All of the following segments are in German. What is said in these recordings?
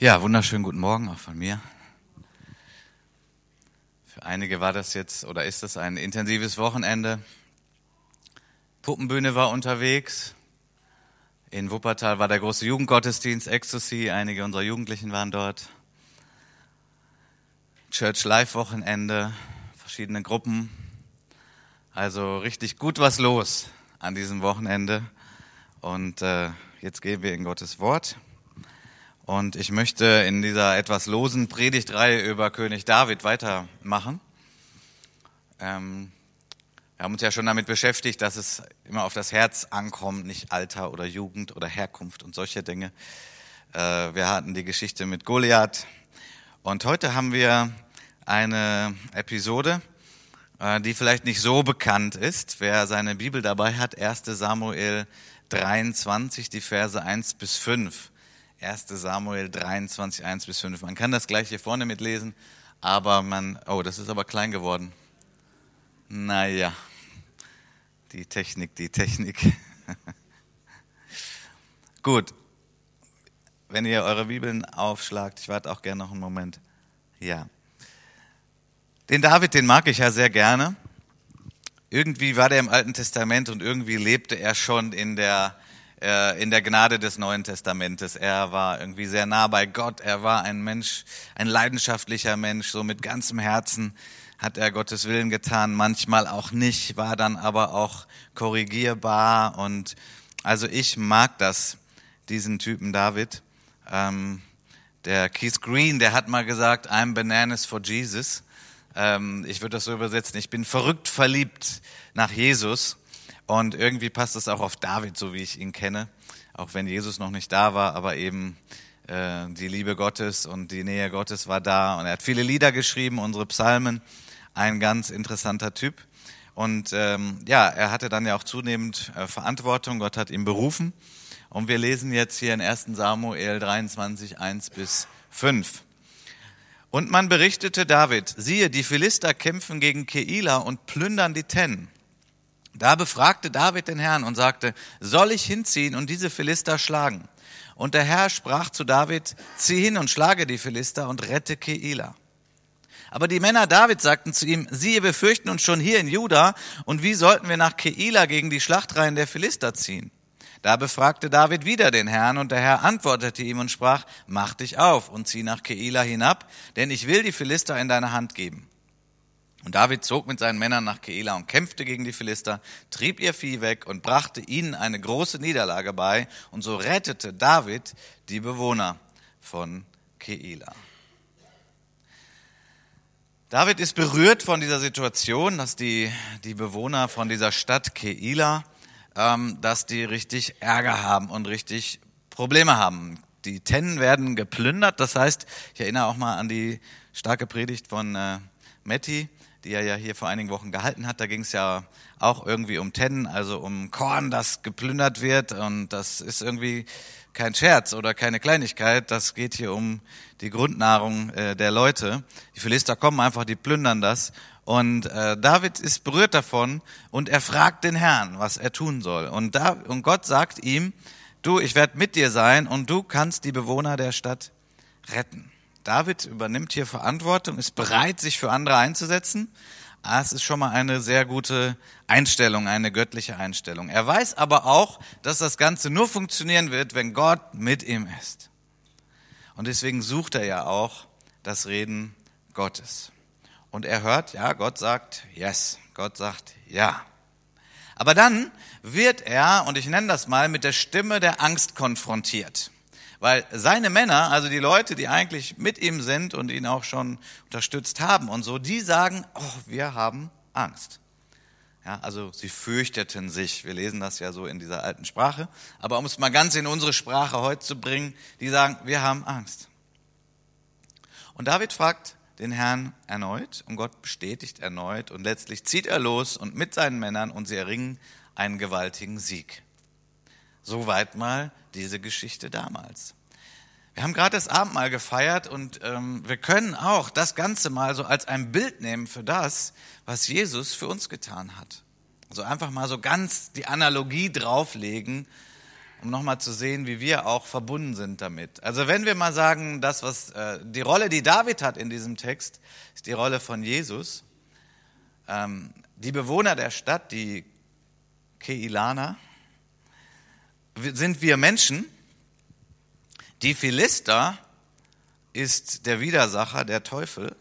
Ja, wunderschönen guten Morgen auch von mir. Für einige war das jetzt oder ist das ein intensives Wochenende. Puppenbühne war unterwegs. In Wuppertal war der große Jugendgottesdienst Ecstasy. Einige unserer Jugendlichen waren dort. Church Live Wochenende, verschiedene Gruppen. Also richtig gut was los an diesem Wochenende. Und äh, jetzt gehen wir in Gottes Wort. Und ich möchte in dieser etwas losen Predigtreihe über König David weitermachen. Ähm, wir haben uns ja schon damit beschäftigt, dass es immer auf das Herz ankommt, nicht Alter oder Jugend oder Herkunft und solche Dinge. Äh, wir hatten die Geschichte mit Goliath. Und heute haben wir eine Episode, äh, die vielleicht nicht so bekannt ist. Wer seine Bibel dabei hat, 1 Samuel 23, die Verse 1 bis 5. 1 Samuel 23, 1 bis 5. Man kann das gleich hier vorne mitlesen, aber man, oh, das ist aber klein geworden. Naja, die Technik, die Technik. Gut, wenn ihr eure Bibeln aufschlagt, ich warte auch gerne noch einen Moment. Ja. Den David, den mag ich ja sehr gerne. Irgendwie war der im Alten Testament und irgendwie lebte er schon in der äh, in der Gnade des Neuen Testamentes. Er war irgendwie sehr nah bei Gott. Er war ein Mensch, ein leidenschaftlicher Mensch, so mit ganzem Herzen hat er Gottes Willen getan, manchmal auch nicht, war dann aber auch korrigierbar und also ich mag das, diesen Typen David. Ähm, der Keith Green, der hat mal gesagt, I'm bananas for Jesus. Ähm, ich würde das so übersetzen, ich bin verrückt verliebt nach Jesus. Und irgendwie passt es auch auf David, so wie ich ihn kenne, auch wenn Jesus noch nicht da war, aber eben äh, die Liebe Gottes und die Nähe Gottes war da. Und er hat viele Lieder geschrieben, unsere Psalmen, ein ganz interessanter Typ. Und ähm, ja, er hatte dann ja auch zunehmend äh, Verantwortung, Gott hat ihn berufen. Und wir lesen jetzt hier in 1 Samuel 23, 1 bis 5. Und man berichtete David, siehe, die Philister kämpfen gegen Keila und plündern die Tennen. Da befragte David den Herrn und sagte, soll ich hinziehen und diese Philister schlagen? Und der Herr sprach zu David, zieh hin und schlage die Philister und rette Keila. Aber die Männer David sagten zu ihm, siehe, wir fürchten uns schon hier in Juda, und wie sollten wir nach Keila gegen die Schlachtreihen der Philister ziehen? Da befragte David wieder den Herrn, und der Herr antwortete ihm und sprach, mach dich auf und zieh nach Keila hinab, denn ich will die Philister in deine Hand geben. Und David zog mit seinen Männern nach Keila und kämpfte gegen die Philister, trieb ihr Vieh weg und brachte ihnen eine große Niederlage bei. Und so rettete David die Bewohner von Keila. David ist berührt von dieser Situation, dass die, die Bewohner von dieser Stadt Keila, ähm, dass die richtig Ärger haben und richtig Probleme haben. Die Tennen werden geplündert. Das heißt, ich erinnere auch mal an die starke Predigt von äh, Matti die er ja hier vor einigen Wochen gehalten hat. Da ging es ja auch irgendwie um Tennen, also um Korn, das geplündert wird. Und das ist irgendwie kein Scherz oder keine Kleinigkeit. Das geht hier um die Grundnahrung äh, der Leute. Die Philister kommen einfach, die plündern das. Und äh, David ist berührt davon und er fragt den Herrn, was er tun soll. Und, da, und Gott sagt ihm, du, ich werde mit dir sein und du kannst die Bewohner der Stadt retten. David übernimmt hier Verantwortung, ist bereit, sich für andere einzusetzen. Ah, es ist schon mal eine sehr gute Einstellung, eine göttliche Einstellung. Er weiß aber auch, dass das Ganze nur funktionieren wird, wenn Gott mit ihm ist. Und deswegen sucht er ja auch das Reden Gottes. Und er hört, ja, Gott sagt yes, Gott sagt ja. Aber dann wird er, und ich nenne das mal, mit der Stimme der Angst konfrontiert. Weil seine Männer, also die Leute, die eigentlich mit ihm sind und ihn auch schon unterstützt haben und so, die sagen, oh, wir haben Angst. Ja, also sie fürchteten sich. Wir lesen das ja so in dieser alten Sprache. Aber um es mal ganz in unsere Sprache heute zu bringen, die sagen, wir haben Angst. Und David fragt den Herrn erneut und Gott bestätigt erneut und letztlich zieht er los und mit seinen Männern und sie erringen einen gewaltigen Sieg. Soweit mal diese Geschichte damals. Wir haben gerade das Abendmahl gefeiert und ähm, wir können auch das Ganze mal so als ein Bild nehmen für das, was Jesus für uns getan hat. Also einfach mal so ganz die Analogie drauflegen. um nochmal zu sehen, wie wir auch verbunden sind damit. Also wenn wir mal sagen, das, was äh, die Rolle, die David hat in diesem Text, ist die Rolle von Jesus. Ähm, die Bewohner der Stadt, die Keilaner, sind wir Menschen. Die Philister ist der Widersacher, der Teufel.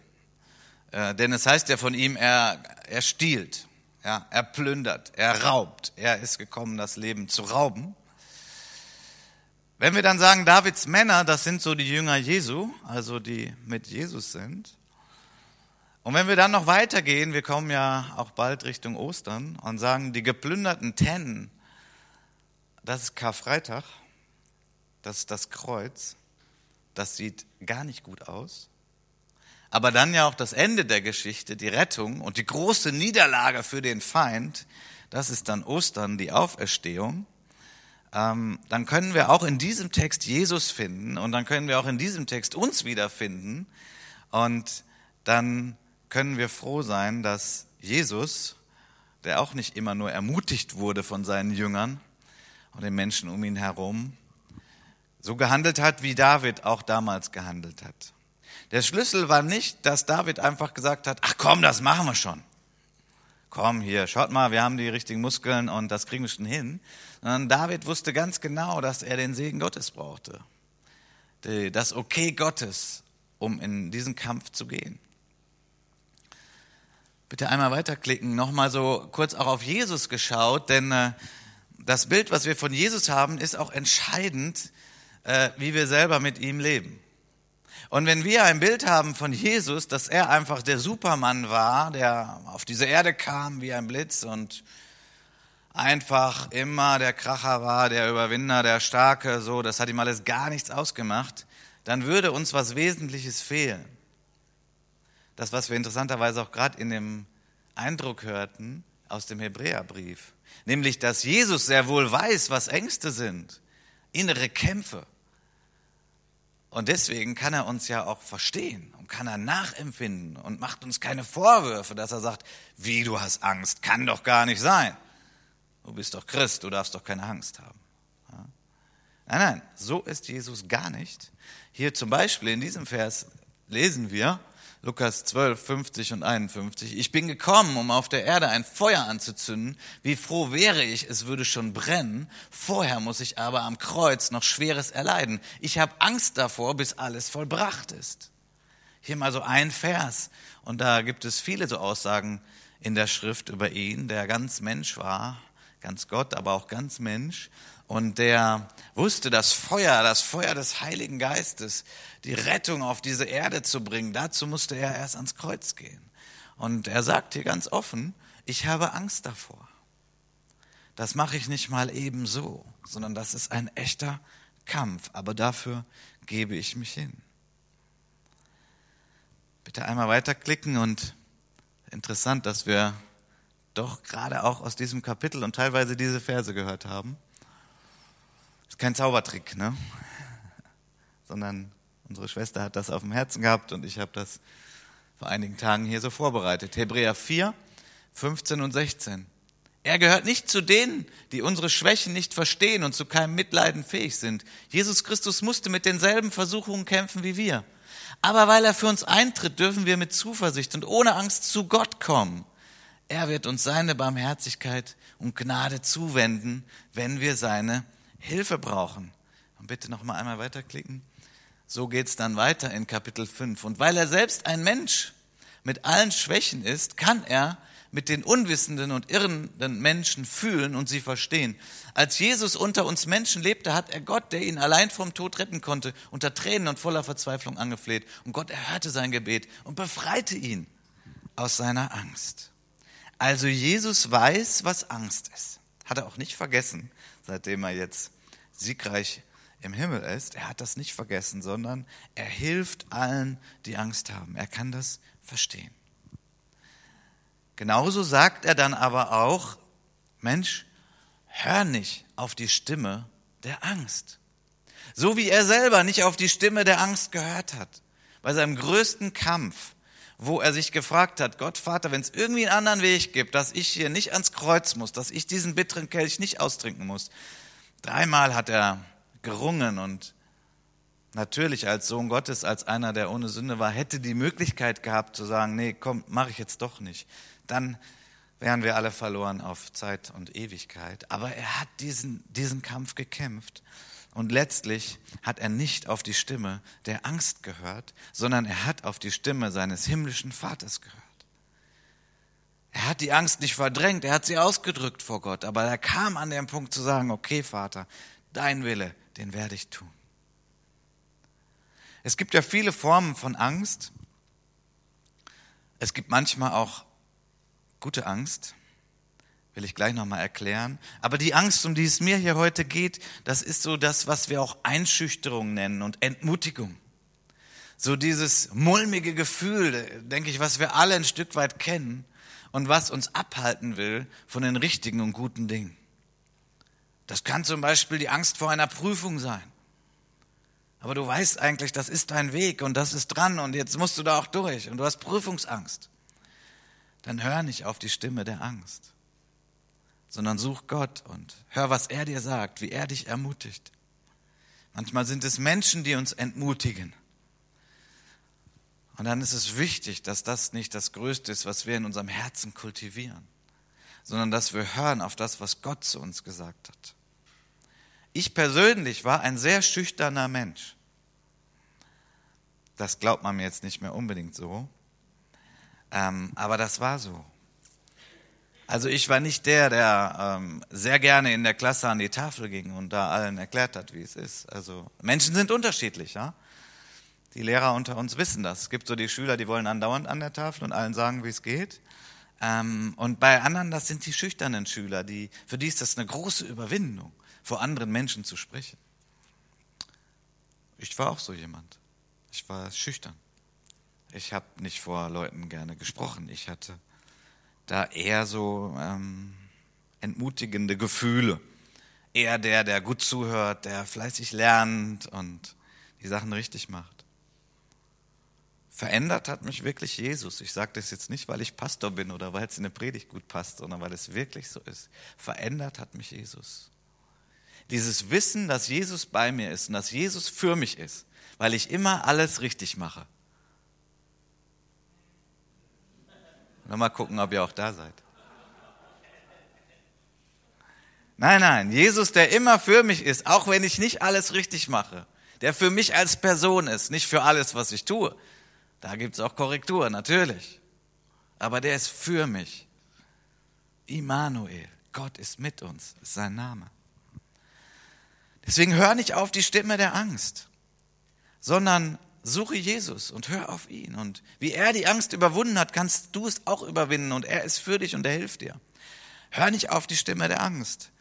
Äh, denn es heißt ja von ihm, er, er stiehlt, ja, er plündert, er raubt. Er ist gekommen, das Leben zu rauben. Wenn wir dann sagen, Davids Männer, das sind so die Jünger Jesu, also die mit Jesus sind. Und wenn wir dann noch weitergehen, wir kommen ja auch bald Richtung Ostern und sagen, die geplünderten Tennen, das ist Karfreitag, das ist das Kreuz, das sieht gar nicht gut aus. Aber dann ja auch das Ende der Geschichte, die Rettung und die große Niederlage für den Feind, das ist dann Ostern, die Auferstehung. Ähm, dann können wir auch in diesem Text Jesus finden und dann können wir auch in diesem Text uns wiederfinden. Und dann können wir froh sein, dass Jesus, der auch nicht immer nur ermutigt wurde von seinen Jüngern und den Menschen um ihn herum, so gehandelt hat, wie David auch damals gehandelt hat. Der Schlüssel war nicht, dass David einfach gesagt hat, ach komm, das machen wir schon komm hier, schaut mal, wir haben die richtigen Muskeln und das kriegen wir schon hin. Sondern David wusste ganz genau, dass er den Segen Gottes brauchte. Das Okay Gottes, um in diesen Kampf zu gehen. Bitte einmal weiterklicken, nochmal so kurz auch auf Jesus geschaut, denn äh, das Bild, was wir von Jesus haben, ist auch entscheidend, äh, wie wir selber mit ihm leben. Und wenn wir ein Bild haben von Jesus, dass er einfach der Supermann war, der auf diese Erde kam wie ein Blitz und einfach immer der Kracher war, der Überwinder, der Starke, so, das hat ihm alles gar nichts ausgemacht, dann würde uns was Wesentliches fehlen. Das, was wir interessanterweise auch gerade in dem Eindruck hörten aus dem Hebräerbrief, nämlich, dass Jesus sehr wohl weiß, was Ängste sind, innere Kämpfe. Und deswegen kann er uns ja auch verstehen und kann er nachempfinden und macht uns keine Vorwürfe, dass er sagt, wie du hast Angst, kann doch gar nicht sein. Du bist doch Christ, du darfst doch keine Angst haben. Nein, nein, so ist Jesus gar nicht. Hier zum Beispiel in diesem Vers lesen wir, Lukas 12, 50 und 51. Ich bin gekommen, um auf der Erde ein Feuer anzuzünden. Wie froh wäre ich, es würde schon brennen. Vorher muss ich aber am Kreuz noch Schweres erleiden. Ich habe Angst davor, bis alles vollbracht ist. Hier mal so ein Vers. Und da gibt es viele so Aussagen in der Schrift über ihn, der ganz Mensch war, ganz Gott, aber auch ganz Mensch und der wusste, das Feuer, das Feuer des Heiligen Geistes, die Rettung auf diese Erde zu bringen, dazu musste er erst ans Kreuz gehen. Und er sagt hier ganz offen, ich habe Angst davor. Das mache ich nicht mal eben so, sondern das ist ein echter Kampf, aber dafür gebe ich mich hin. Bitte einmal weiterklicken und interessant, dass wir doch gerade auch aus diesem Kapitel und teilweise diese Verse gehört haben. Ist kein Zaubertrick, ne? Sondern unsere Schwester hat das auf dem Herzen gehabt und ich habe das vor einigen Tagen hier so vorbereitet. Hebräer 4, 15 und 16. Er gehört nicht zu denen, die unsere Schwächen nicht verstehen und zu keinem Mitleiden fähig sind. Jesus Christus musste mit denselben Versuchungen kämpfen wie wir. Aber weil er für uns eintritt, dürfen wir mit Zuversicht und ohne Angst zu Gott kommen. Er wird uns seine Barmherzigkeit und Gnade zuwenden, wenn wir seine Hilfe brauchen. Und bitte noch mal einmal weiterklicken. So geht's dann weiter in Kapitel 5. Und weil er selbst ein Mensch mit allen Schwächen ist, kann er mit den unwissenden und irrenden Menschen fühlen und sie verstehen. Als Jesus unter uns Menschen lebte, hat er Gott, der ihn allein vom Tod retten konnte, unter Tränen und voller Verzweiflung angefleht. Und Gott erhörte sein Gebet und befreite ihn aus seiner Angst. Also Jesus weiß, was Angst ist. Hat er auch nicht vergessen seitdem er jetzt siegreich im Himmel ist. Er hat das nicht vergessen, sondern er hilft allen, die Angst haben. Er kann das verstehen. Genauso sagt er dann aber auch, Mensch, hör nicht auf die Stimme der Angst. So wie er selber nicht auf die Stimme der Angst gehört hat. Bei seinem größten Kampf wo er sich gefragt hat, Gott Vater, wenn es irgendwie einen anderen Weg gibt, dass ich hier nicht ans Kreuz muss, dass ich diesen bitteren Kelch nicht austrinken muss, Dreimal hat er gerungen und natürlich als Sohn Gottes, als einer, der ohne Sünde war, hätte die Möglichkeit gehabt zu sagen, nee, komm, mache ich jetzt doch nicht. Dann wären wir alle verloren auf Zeit und Ewigkeit. Aber er hat diesen, diesen Kampf gekämpft. Und letztlich hat er nicht auf die Stimme der Angst gehört, sondern er hat auf die Stimme seines himmlischen Vaters gehört. Er hat die Angst nicht verdrängt, er hat sie ausgedrückt vor Gott, aber er kam an den Punkt zu sagen, okay Vater, dein Wille, den werde ich tun. Es gibt ja viele Formen von Angst. Es gibt manchmal auch gute Angst, will ich gleich nochmal erklären. Aber die Angst, um die es mir hier heute geht, das ist so das, was wir auch Einschüchterung nennen und Entmutigung. So dieses mulmige Gefühl, denke ich, was wir alle ein Stück weit kennen und was uns abhalten will von den richtigen und guten Dingen. Das kann zum Beispiel die Angst vor einer Prüfung sein. Aber du weißt eigentlich, das ist dein Weg und das ist dran und jetzt musst du da auch durch und du hast Prüfungsangst. Dann hör nicht auf die Stimme der Angst, sondern such Gott und hör, was er dir sagt, wie er dich ermutigt. Manchmal sind es Menschen, die uns entmutigen. Und dann ist es wichtig, dass das nicht das Größte ist, was wir in unserem Herzen kultivieren, sondern dass wir hören auf das, was Gott zu uns gesagt hat. Ich persönlich war ein sehr schüchterner Mensch. Das glaubt man mir jetzt nicht mehr unbedingt so, ähm, aber das war so. Also ich war nicht der, der ähm, sehr gerne in der Klasse an die Tafel ging und da allen erklärt hat, wie es ist. Also Menschen sind unterschiedlich, ja. Die Lehrer unter uns wissen das. Es gibt so die Schüler, die wollen andauernd an der Tafel und allen sagen, wie es geht. Ähm, und bei anderen, das sind die schüchternen Schüler, die, für die ist das eine große Überwindung vor anderen Menschen zu sprechen. Ich war auch so jemand. Ich war schüchtern. Ich habe nicht vor Leuten gerne gesprochen. Ich hatte da eher so ähm, entmutigende Gefühle. Eher der, der gut zuhört, der fleißig lernt und die Sachen richtig macht. Verändert hat mich wirklich Jesus. Ich sage das jetzt nicht, weil ich Pastor bin oder weil es in der Predigt gut passt, sondern weil es wirklich so ist. Verändert hat mich Jesus. Dieses Wissen, dass Jesus bei mir ist und dass Jesus für mich ist, weil ich immer alles richtig mache. Mal gucken, ob ihr auch da seid. Nein, nein, Jesus, der immer für mich ist, auch wenn ich nicht alles richtig mache, der für mich als Person ist, nicht für alles, was ich tue. Da gibt es auch Korrektur, natürlich. Aber der ist für mich. Immanuel, Gott ist mit uns, ist sein Name. Deswegen hör nicht auf die Stimme der Angst, sondern suche Jesus und hör auf ihn. Und wie er die Angst überwunden hat, kannst du es auch überwinden. Und er ist für dich und er hilft dir. Hör nicht auf die Stimme der Angst.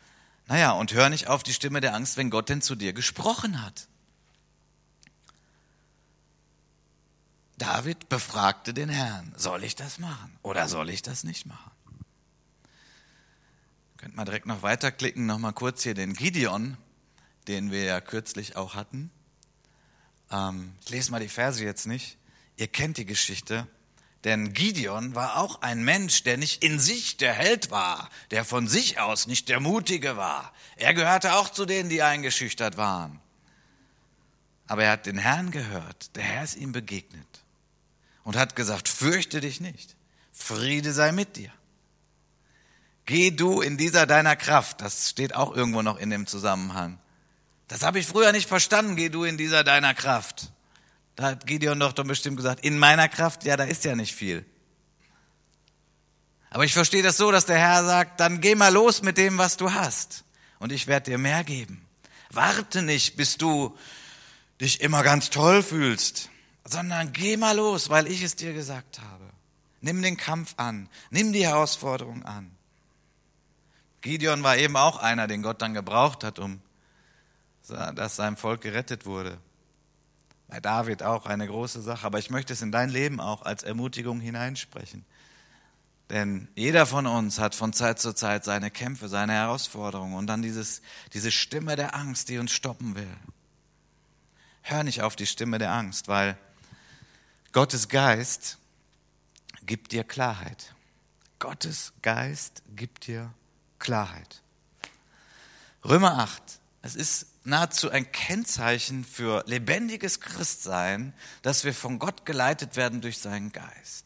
Naja, und hör nicht auf die Stimme der Angst, wenn Gott denn zu dir gesprochen hat. David befragte den Herrn, soll ich das machen oder soll ich das nicht machen? Könnt mal direkt noch weiterklicken, noch mal kurz hier den Gideon den wir ja kürzlich auch hatten. Ähm, ich lese mal die Verse jetzt nicht. Ihr kennt die Geschichte. Denn Gideon war auch ein Mensch, der nicht in sich der Held war, der von sich aus nicht der Mutige war. Er gehörte auch zu denen, die eingeschüchtert waren. Aber er hat den Herrn gehört. Der Herr ist ihm begegnet und hat gesagt, fürchte dich nicht. Friede sei mit dir. Geh du in dieser deiner Kraft. Das steht auch irgendwo noch in dem Zusammenhang. Das habe ich früher nicht verstanden, geh du in dieser deiner Kraft. Da hat Gideon doch dann bestimmt gesagt, in meiner Kraft, ja, da ist ja nicht viel. Aber ich verstehe das so, dass der Herr sagt, dann geh mal los mit dem, was du hast. Und ich werde dir mehr geben. Warte nicht, bis du dich immer ganz toll fühlst, sondern geh mal los, weil ich es dir gesagt habe. Nimm den Kampf an, nimm die Herausforderung an. Gideon war eben auch einer, den Gott dann gebraucht hat, um dass sein Volk gerettet wurde. Bei David auch eine große Sache, aber ich möchte es in dein Leben auch als Ermutigung hineinsprechen. Denn jeder von uns hat von Zeit zu Zeit seine Kämpfe, seine Herausforderungen und dann dieses, diese Stimme der Angst, die uns stoppen will. Hör nicht auf die Stimme der Angst, weil Gottes Geist gibt dir Klarheit. Gottes Geist gibt dir Klarheit. Römer 8, es ist nahezu ein Kennzeichen für lebendiges Christsein, dass wir von Gott geleitet werden durch seinen Geist.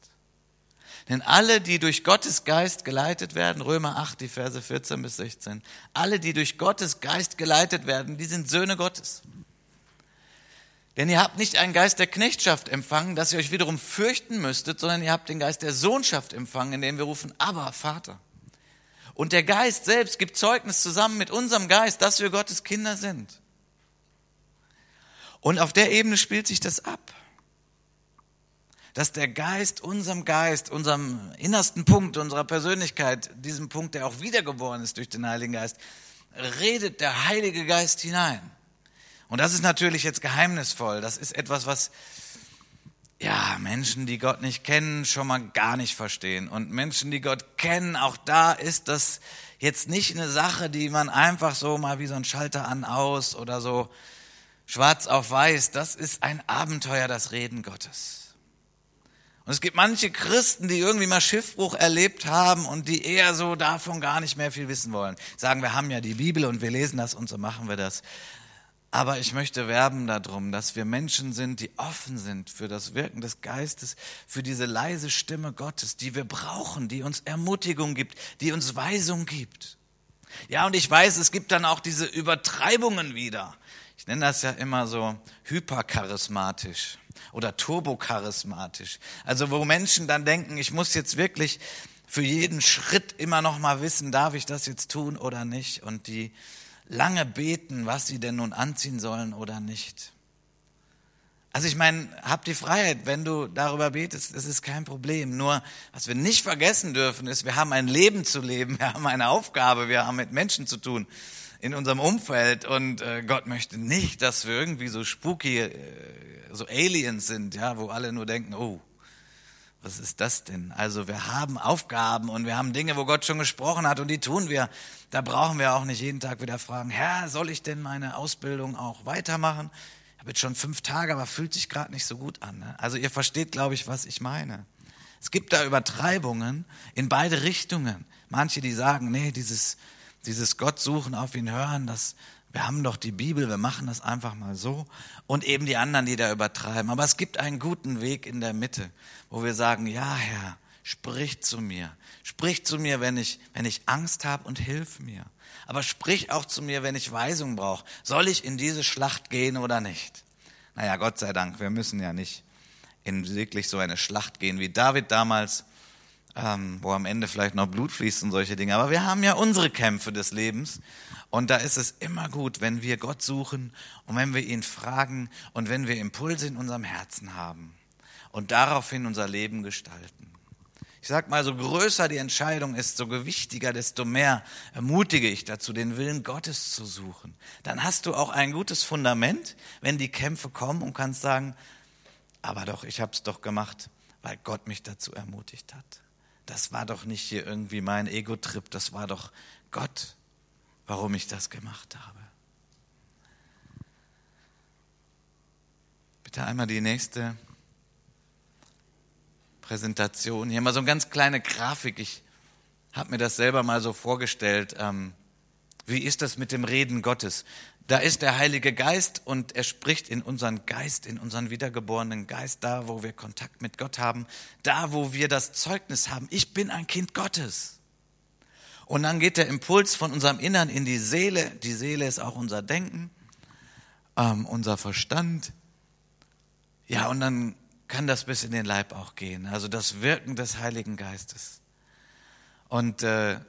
Denn alle, die durch Gottes Geist geleitet werden, Römer 8, die Verse 14 bis 16, alle, die durch Gottes Geist geleitet werden, die sind Söhne Gottes. Denn ihr habt nicht einen Geist der Knechtschaft empfangen, dass ihr euch wiederum fürchten müsstet, sondern ihr habt den Geist der Sohnschaft empfangen, in dem wir rufen, aber Vater. Und der Geist selbst gibt Zeugnis zusammen mit unserem Geist, dass wir Gottes Kinder sind. Und auf der Ebene spielt sich das ab. Dass der Geist unserem Geist, unserem innersten Punkt unserer Persönlichkeit, diesem Punkt, der auch wiedergeboren ist durch den Heiligen Geist, redet der Heilige Geist hinein. Und das ist natürlich jetzt geheimnisvoll. Das ist etwas, was ja, Menschen, die Gott nicht kennen, schon mal gar nicht verstehen. Und Menschen, die Gott kennen, auch da ist das jetzt nicht eine Sache, die man einfach so mal wie so ein Schalter an aus oder so schwarz auf weiß. Das ist ein Abenteuer, das Reden Gottes. Und es gibt manche Christen, die irgendwie mal Schiffbruch erlebt haben und die eher so davon gar nicht mehr viel wissen wollen. Sagen, wir haben ja die Bibel und wir lesen das und so machen wir das. Aber ich möchte werben darum, dass wir Menschen sind, die offen sind für das Wirken des Geistes, für diese leise Stimme Gottes, die wir brauchen, die uns Ermutigung gibt, die uns Weisung gibt. Ja, und ich weiß, es gibt dann auch diese Übertreibungen wieder. Ich nenne das ja immer so hypercharismatisch oder turbocharismatisch. Also wo Menschen dann denken, ich muss jetzt wirklich für jeden Schritt immer noch mal wissen, darf ich das jetzt tun oder nicht? Und die lange beten, was sie denn nun anziehen sollen oder nicht. Also ich meine, hab die Freiheit, wenn du darüber betest, das ist kein Problem. Nur, was wir nicht vergessen dürfen, ist, wir haben ein Leben zu leben, wir haben eine Aufgabe, wir haben mit Menschen zu tun in unserem Umfeld und äh, Gott möchte nicht, dass wir irgendwie so spooky, äh, so Aliens sind, ja, wo alle nur denken, oh, was ist das denn? Also wir haben Aufgaben und wir haben Dinge, wo Gott schon gesprochen hat und die tun wir. Da brauchen wir auch nicht jeden Tag wieder fragen, Herr, soll ich denn meine Ausbildung auch weitermachen? Ich habe jetzt schon fünf Tage, aber fühlt sich gerade nicht so gut an. Ne? Also ihr versteht, glaube ich, was ich meine. Es gibt da Übertreibungen in beide Richtungen. Manche, die sagen, nee, dieses, dieses Gott suchen, auf ihn hören, das, wir haben doch die Bibel, wir machen das einfach mal so. Und eben die anderen, die da übertreiben. Aber es gibt einen guten Weg in der Mitte, wo wir sagen, ja Herr, sprich zu mir. Sprich zu mir, wenn ich, wenn ich Angst habe und hilf mir. Aber sprich auch zu mir, wenn ich Weisung brauche. Soll ich in diese Schlacht gehen oder nicht? Naja, Gott sei Dank, wir müssen ja nicht in wirklich so eine Schlacht gehen wie David damals, ähm, wo am Ende vielleicht noch Blut fließt und solche Dinge. Aber wir haben ja unsere Kämpfe des Lebens. Und da ist es immer gut, wenn wir Gott suchen und wenn wir ihn fragen und wenn wir Impulse in unserem Herzen haben und daraufhin unser Leben gestalten. Ich sag mal, so größer die Entscheidung ist, so gewichtiger, desto mehr ermutige ich dazu, den Willen Gottes zu suchen. Dann hast du auch ein gutes Fundament, wenn die Kämpfe kommen und kannst sagen, aber doch, ich habe es doch gemacht, weil Gott mich dazu ermutigt hat. Das war doch nicht hier irgendwie mein Ego-Trip, das war doch Gott, warum ich das gemacht habe. Bitte einmal die nächste Präsentation. Hier mal so eine ganz kleine Grafik. Ich habe mir das selber mal so vorgestellt. Ähm, wie ist das mit dem Reden Gottes? Da ist der Heilige Geist und er spricht in unseren Geist, in unseren wiedergeborenen Geist, da wo wir Kontakt mit Gott haben, da wo wir das Zeugnis haben, ich bin ein Kind Gottes. Und dann geht der Impuls von unserem Innern in die Seele. Die Seele ist auch unser Denken, ähm, unser Verstand. Ja, und dann kann das bis in den Leib auch gehen. Also das Wirken des Heiligen Geistes. Und äh,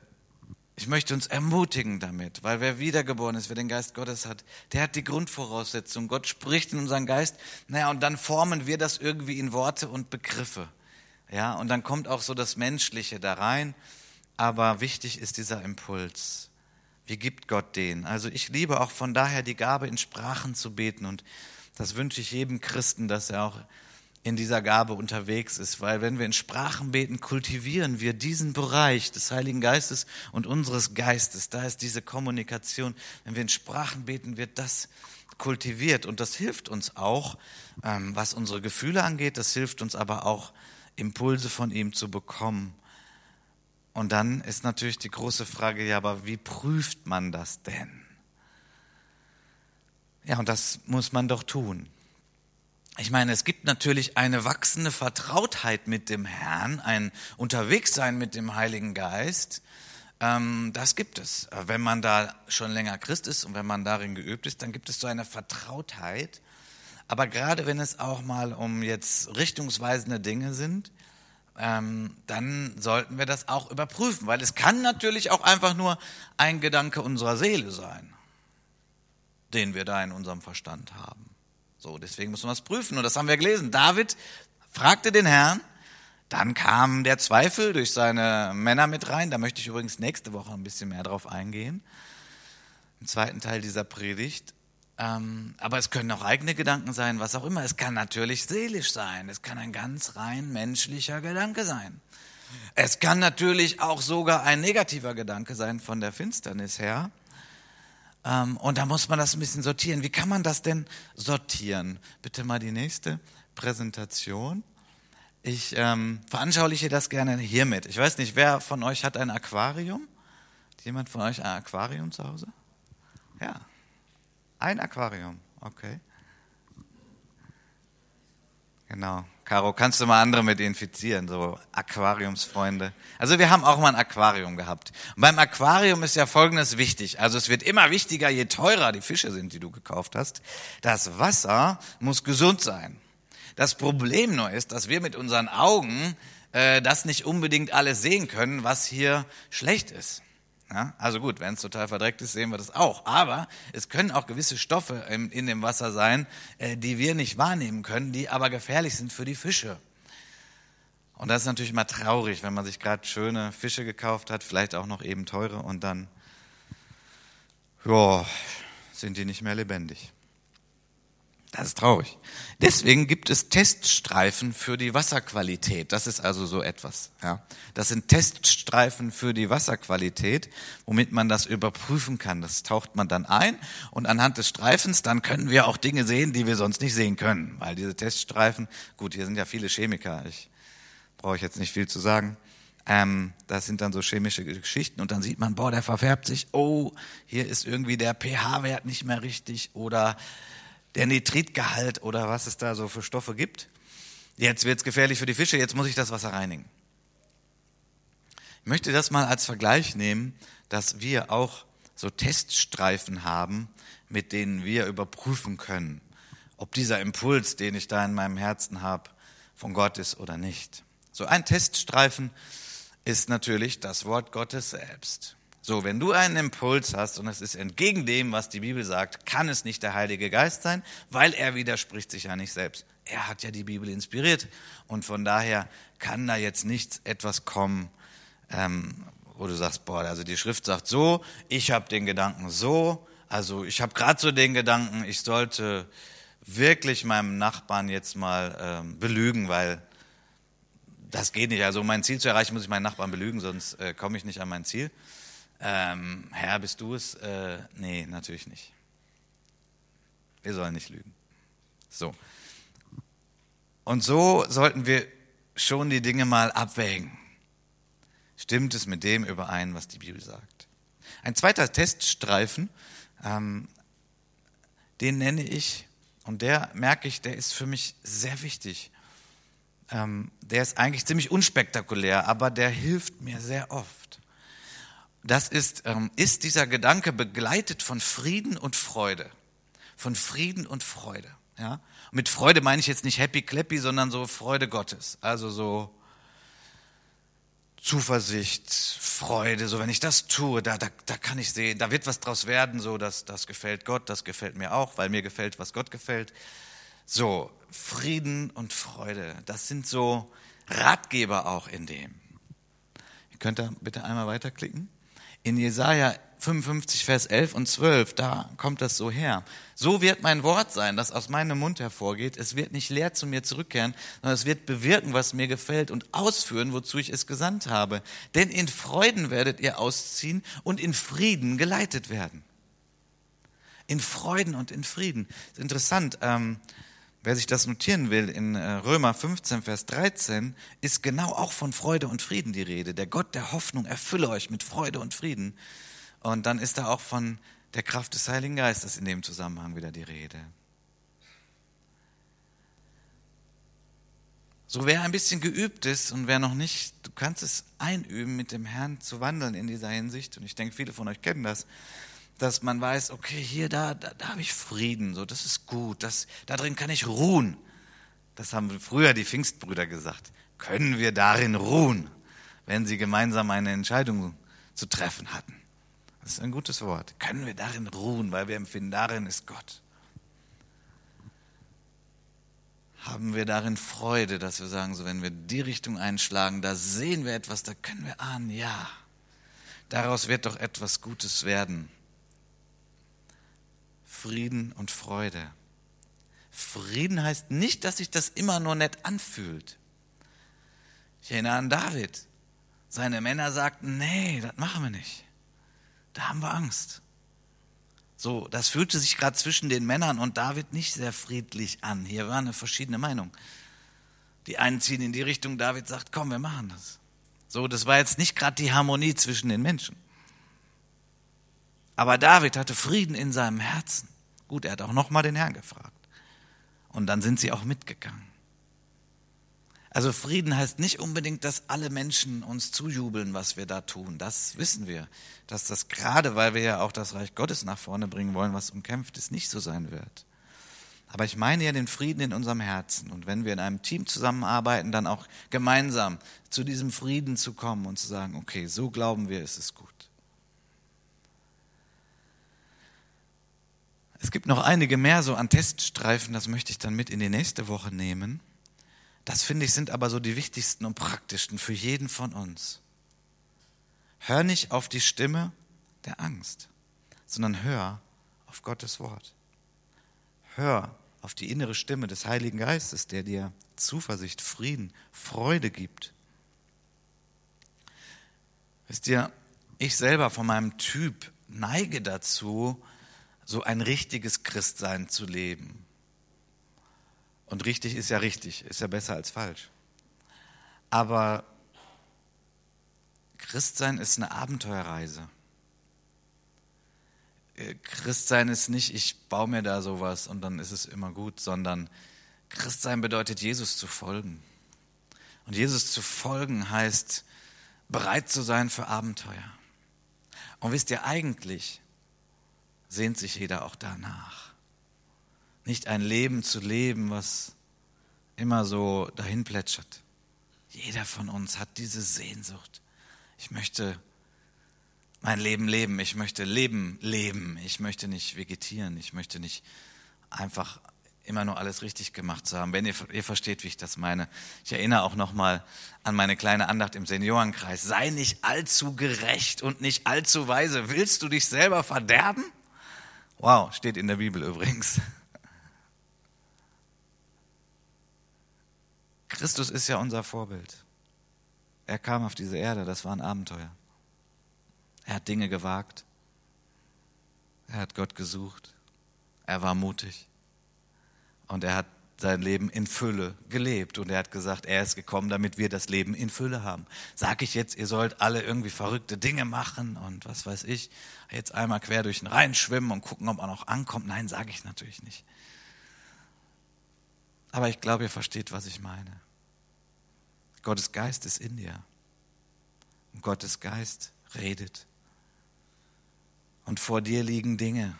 ich möchte uns ermutigen damit, weil wer wiedergeboren ist, wer den Geist Gottes hat, der hat die Grundvoraussetzung. Gott spricht in unseren Geist. Naja, und dann formen wir das irgendwie in Worte und Begriffe. Ja, und dann kommt auch so das Menschliche da rein. Aber wichtig ist dieser Impuls. Wie gibt Gott den? Also ich liebe auch von daher die Gabe, in Sprachen zu beten. Und das wünsche ich jedem Christen, dass er auch in dieser Gabe unterwegs ist, weil wenn wir in Sprachen beten, kultivieren wir diesen Bereich des Heiligen Geistes und unseres Geistes. Da ist diese Kommunikation. Wenn wir in Sprachen beten, wird das kultiviert und das hilft uns auch, ähm, was unsere Gefühle angeht. Das hilft uns aber auch, Impulse von ihm zu bekommen. Und dann ist natürlich die große Frage, ja, aber wie prüft man das denn? Ja, und das muss man doch tun. Ich meine, es gibt natürlich eine wachsende Vertrautheit mit dem Herrn, ein Unterwegssein mit dem Heiligen Geist. Ähm, das gibt es. Wenn man da schon länger Christ ist und wenn man darin geübt ist, dann gibt es so eine Vertrautheit. Aber gerade wenn es auch mal um jetzt richtungsweisende Dinge sind, ähm, dann sollten wir das auch überprüfen, weil es kann natürlich auch einfach nur ein Gedanke unserer Seele sein, den wir da in unserem Verstand haben. So, deswegen muss man das prüfen. Und das haben wir gelesen. David fragte den Herrn, dann kam der Zweifel durch seine Männer mit rein. Da möchte ich übrigens nächste Woche ein bisschen mehr drauf eingehen. Im zweiten Teil dieser Predigt. Ähm, aber es können auch eigene Gedanken sein, was auch immer. Es kann natürlich seelisch sein. Es kann ein ganz rein menschlicher Gedanke sein. Es kann natürlich auch sogar ein negativer Gedanke sein von der Finsternis her. Ähm, und da muss man das ein bisschen sortieren. Wie kann man das denn sortieren? Bitte mal die nächste Präsentation. Ich ähm, veranschauliche das gerne hiermit. Ich weiß nicht, wer von euch hat ein Aquarium? Hat jemand von euch ein Aquarium zu Hause? Ja, ein Aquarium, okay. Genau. Caro, kannst du mal andere mit infizieren, so Aquariumsfreunde. Also wir haben auch mal ein Aquarium gehabt. Und beim Aquarium ist ja Folgendes wichtig. Also es wird immer wichtiger, je teurer die Fische sind, die du gekauft hast. Das Wasser muss gesund sein. Das Problem nur ist, dass wir mit unseren Augen äh, das nicht unbedingt alles sehen können, was hier schlecht ist. Ja, also gut, wenn es total verdreckt ist, sehen wir das auch. Aber es können auch gewisse Stoffe in, in dem Wasser sein, äh, die wir nicht wahrnehmen können, die aber gefährlich sind für die Fische. Und das ist natürlich mal traurig, wenn man sich gerade schöne Fische gekauft hat, vielleicht auch noch eben teure, und dann ja, sind die nicht mehr lebendig. Das ist traurig. Deswegen gibt es Teststreifen für die Wasserqualität. Das ist also so etwas. Ja. Das sind Teststreifen für die Wasserqualität, womit man das überprüfen kann. Das taucht man dann ein und anhand des Streifens, dann können wir auch Dinge sehen, die wir sonst nicht sehen können. Weil diese Teststreifen, gut, hier sind ja viele Chemiker, ich brauche ich jetzt nicht viel zu sagen. Ähm, das sind dann so chemische Geschichten und dann sieht man, boah, der verfärbt sich, oh, hier ist irgendwie der pH-Wert nicht mehr richtig oder der Nitritgehalt oder was es da so für Stoffe gibt. Jetzt wird es gefährlich für die Fische, jetzt muss ich das Wasser reinigen. Ich möchte das mal als Vergleich nehmen, dass wir auch so Teststreifen haben, mit denen wir überprüfen können, ob dieser Impuls, den ich da in meinem Herzen habe, von Gott ist oder nicht. So ein Teststreifen ist natürlich das Wort Gottes selbst. So, wenn du einen Impuls hast und es ist entgegen dem, was die Bibel sagt, kann es nicht der Heilige Geist sein, weil er widerspricht sich ja nicht selbst. Er hat ja die Bibel inspiriert und von daher kann da jetzt nichts etwas kommen, ähm, wo du sagst, boah, also die Schrift sagt so, ich habe den Gedanken so, also ich habe gerade so den Gedanken, ich sollte wirklich meinem Nachbarn jetzt mal ähm, belügen, weil das geht nicht. Also um mein Ziel zu erreichen, muss ich meinen Nachbarn belügen, sonst äh, komme ich nicht an mein Ziel. Ähm, Herr, bist du es? Äh, nee, natürlich nicht. Wir sollen nicht lügen. So. Und so sollten wir schon die Dinge mal abwägen. Stimmt es mit dem überein, was die Bibel sagt? Ein zweiter Teststreifen, ähm, den nenne ich, und der merke ich, der ist für mich sehr wichtig. Ähm, der ist eigentlich ziemlich unspektakulär, aber der hilft mir sehr oft das ist, ähm, ist dieser Gedanke begleitet von Frieden und Freude. Von Frieden und Freude. Ja? Mit Freude meine ich jetzt nicht happy clappy, sondern so Freude Gottes. Also so Zuversicht, Freude, so wenn ich das tue, da, da, da kann ich sehen, da wird was draus werden, so das, das gefällt Gott, das gefällt mir auch, weil mir gefällt, was Gott gefällt. So, Frieden und Freude, das sind so Ratgeber auch in dem. Ihr könnt da bitte einmal weiterklicken in Jesaja 55, Vers 11 und 12, da kommt das so her. So wird mein Wort sein, das aus meinem Mund hervorgeht. Es wird nicht leer zu mir zurückkehren, sondern es wird bewirken, was mir gefällt und ausführen, wozu ich es gesandt habe. Denn in Freuden werdet ihr ausziehen und in Frieden geleitet werden. In Freuden und in Frieden. Das ist interessant. Ähm, Wer sich das notieren will, in äh, Römer 15, Vers 13 ist genau auch von Freude und Frieden die Rede. Der Gott der Hoffnung erfülle euch mit Freude und Frieden. Und dann ist da auch von der Kraft des Heiligen Geistes in dem Zusammenhang wieder die Rede. So wer ein bisschen geübt ist und wer noch nicht, du kannst es einüben, mit dem Herrn zu wandeln in dieser Hinsicht. Und ich denke, viele von euch kennen das, dass man weiß, okay, hier, da, da, da habe ich Frieden, so, das ist gut, das, da drin kann ich ruhen. Das haben früher die Pfingstbrüder gesagt. Können wir darin ruhen, wenn sie gemeinsam eine Entscheidung zu treffen hatten? Das ist ein gutes Wort. Können wir darin ruhen, weil wir empfinden, darin ist Gott haben wir darin Freude, dass wir sagen, so wenn wir die Richtung einschlagen, da sehen wir etwas, da können wir ahnen, ja, daraus wird doch etwas Gutes werden. Frieden und Freude. Frieden heißt nicht, dass sich das immer nur nett anfühlt. Ich erinnere an David. Seine Männer sagten, nee, das machen wir nicht. Da haben wir Angst. So, das fühlte sich gerade zwischen den Männern und David nicht sehr friedlich an. Hier war eine verschiedene Meinung. Die einen ziehen in die Richtung, David sagt, komm, wir machen das. So, das war jetzt nicht gerade die Harmonie zwischen den Menschen. Aber David hatte Frieden in seinem Herzen. Gut, er hat auch nochmal den Herrn gefragt. Und dann sind sie auch mitgegangen. Also Frieden heißt nicht unbedingt, dass alle Menschen uns zujubeln, was wir da tun. Das wissen wir, dass das gerade, weil wir ja auch das Reich Gottes nach vorne bringen wollen, was umkämpft ist, nicht so sein wird. Aber ich meine ja den Frieden in unserem Herzen. Und wenn wir in einem Team zusammenarbeiten, dann auch gemeinsam zu diesem Frieden zu kommen und zu sagen, okay, so glauben wir, ist es gut. Es gibt noch einige mehr so an Teststreifen, das möchte ich dann mit in die nächste Woche nehmen. Das finde ich sind aber so die wichtigsten und praktischsten für jeden von uns. Hör nicht auf die Stimme der Angst, sondern hör auf Gottes Wort. Hör auf die innere Stimme des Heiligen Geistes, der dir Zuversicht, Frieden, Freude gibt. Wisst ihr, ich selber von meinem Typ neige dazu, so ein richtiges Christsein zu leben. Und richtig ist ja richtig, ist ja besser als falsch. Aber Christsein ist eine Abenteuerreise. Äh, Christsein ist nicht, ich baue mir da sowas und dann ist es immer gut, sondern Christsein bedeutet, Jesus zu folgen. Und Jesus zu folgen heißt, bereit zu sein für Abenteuer. Und wisst ihr, eigentlich sehnt sich jeder auch danach nicht ein Leben zu leben, was immer so dahin plätschert. Jeder von uns hat diese Sehnsucht. Ich möchte mein Leben leben, ich möchte Leben leben, ich möchte nicht vegetieren, ich möchte nicht einfach immer nur alles richtig gemacht zu haben. Wenn ihr, ihr versteht, wie ich das meine. Ich erinnere auch nochmal an meine kleine Andacht im Seniorenkreis. Sei nicht allzu gerecht und nicht allzu weise. Willst du dich selber verderben? Wow, steht in der Bibel übrigens. Christus ist ja unser Vorbild. Er kam auf diese Erde, das war ein Abenteuer. Er hat Dinge gewagt. Er hat Gott gesucht. Er war mutig. Und er hat sein Leben in Fülle gelebt. Und er hat gesagt, er ist gekommen, damit wir das Leben in Fülle haben. Sag ich jetzt, ihr sollt alle irgendwie verrückte Dinge machen und was weiß ich, jetzt einmal quer durch den Rhein schwimmen und gucken, ob man auch ankommt. Nein, sage ich natürlich nicht. Aber ich glaube, ihr versteht, was ich meine. Gottes Geist ist in dir. Und Gottes Geist redet. Und vor dir liegen Dinge.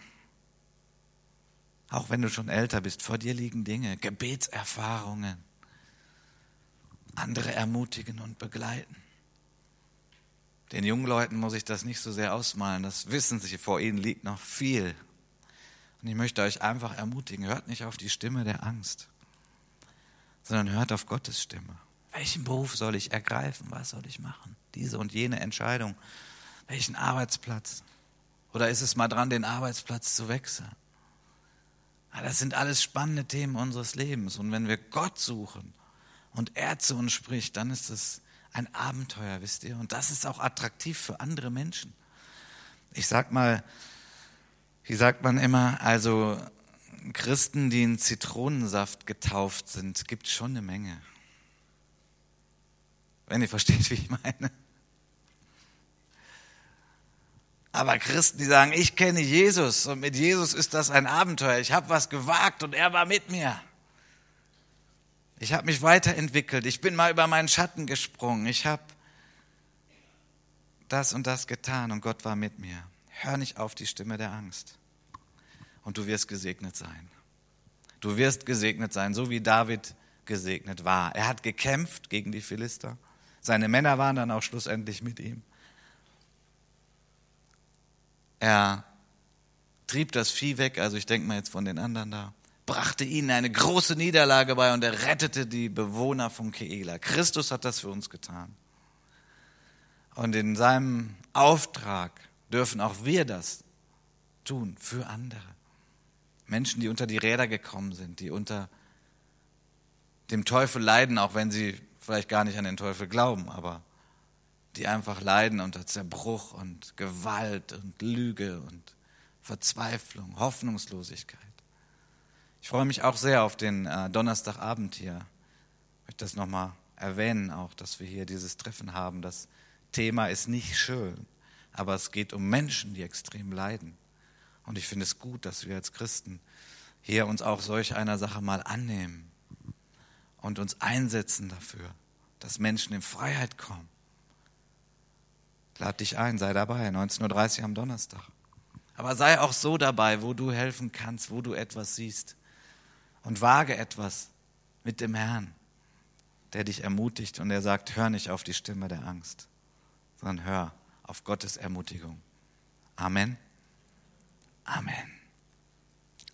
Auch wenn du schon älter bist, vor dir liegen Dinge, Gebetserfahrungen. Andere ermutigen und begleiten. Den jungen Leuten muss ich das nicht so sehr ausmalen. Das wissen sie, vor ihnen liegt noch viel. Und ich möchte euch einfach ermutigen, hört nicht auf die Stimme der Angst sondern hört auf Gottes Stimme. Welchen Beruf soll ich ergreifen? Was soll ich machen? Diese und jene Entscheidung. Welchen Arbeitsplatz? Oder ist es mal dran, den Arbeitsplatz zu wechseln? Das sind alles spannende Themen unseres Lebens. Und wenn wir Gott suchen und er zu uns spricht, dann ist es ein Abenteuer, wisst ihr? Und das ist auch attraktiv für andere Menschen. Ich sag mal, wie sagt man immer, also Christen, die in Zitronensaft getauft sind, gibt schon eine Menge. Wenn ihr versteht, wie ich meine. Aber Christen, die sagen, ich kenne Jesus und mit Jesus ist das ein Abenteuer. Ich habe was gewagt und er war mit mir. Ich habe mich weiterentwickelt. Ich bin mal über meinen Schatten gesprungen. Ich habe das und das getan und Gott war mit mir. Hör nicht auf die Stimme der Angst. Und du wirst gesegnet sein. Du wirst gesegnet sein, so wie David gesegnet war. Er hat gekämpft gegen die Philister. Seine Männer waren dann auch schlussendlich mit ihm. Er trieb das Vieh weg, also ich denke mal jetzt von den anderen da, brachte ihnen eine große Niederlage bei und er rettete die Bewohner von Keela. Christus hat das für uns getan. Und in seinem Auftrag dürfen auch wir das tun für andere. Menschen, die unter die Räder gekommen sind, die unter dem Teufel leiden, auch wenn sie vielleicht gar nicht an den Teufel glauben, aber die einfach leiden unter Zerbruch und Gewalt und Lüge und Verzweiflung, Hoffnungslosigkeit. Ich freue mich auch sehr auf den äh, Donnerstagabend hier. Ich möchte das nochmal erwähnen, auch, dass wir hier dieses Treffen haben. Das Thema ist nicht schön, aber es geht um Menschen, die extrem leiden. Und ich finde es gut, dass wir als Christen hier uns auch solch einer Sache mal annehmen und uns einsetzen dafür, dass Menschen in Freiheit kommen Lad dich ein, sei dabei, 19.30 Uhr am Donnerstag. Aber sei auch so dabei, wo du helfen kannst, wo du etwas siehst. Und wage etwas mit dem Herrn, der dich ermutigt und der sagt, hör nicht auf die Stimme der Angst, sondern hör auf Gottes Ermutigung. Amen. Amen.